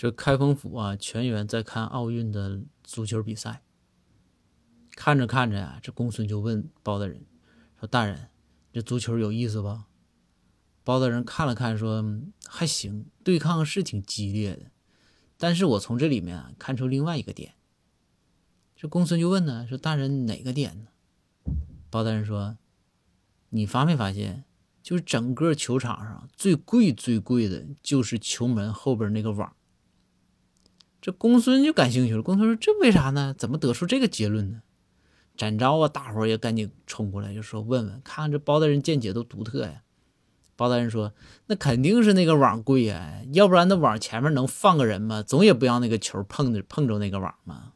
这开封府啊，全员在看奥运的足球比赛。看着看着呀，这公孙就问包大人说：“大人，这足球有意思吧？”包大人看了看说：“还行，对抗是挺激烈的，但是我从这里面啊看出另外一个点。”这公孙就问呢说：“大人哪个点呢？”包大人说：“你发没发现，就是整个球场上最贵最贵的就是球门后边那个网。”这公孙就感兴趣了。公孙说：“这为啥呢？怎么得出这个结论呢？”展昭啊，大伙儿也赶紧冲过来，就说：“问问，看看这包大人见解都独特呀。”包大人说：“那肯定是那个网贵呀，要不然那网前面能放个人吗？总也不让那个球碰着碰着那个网吗。”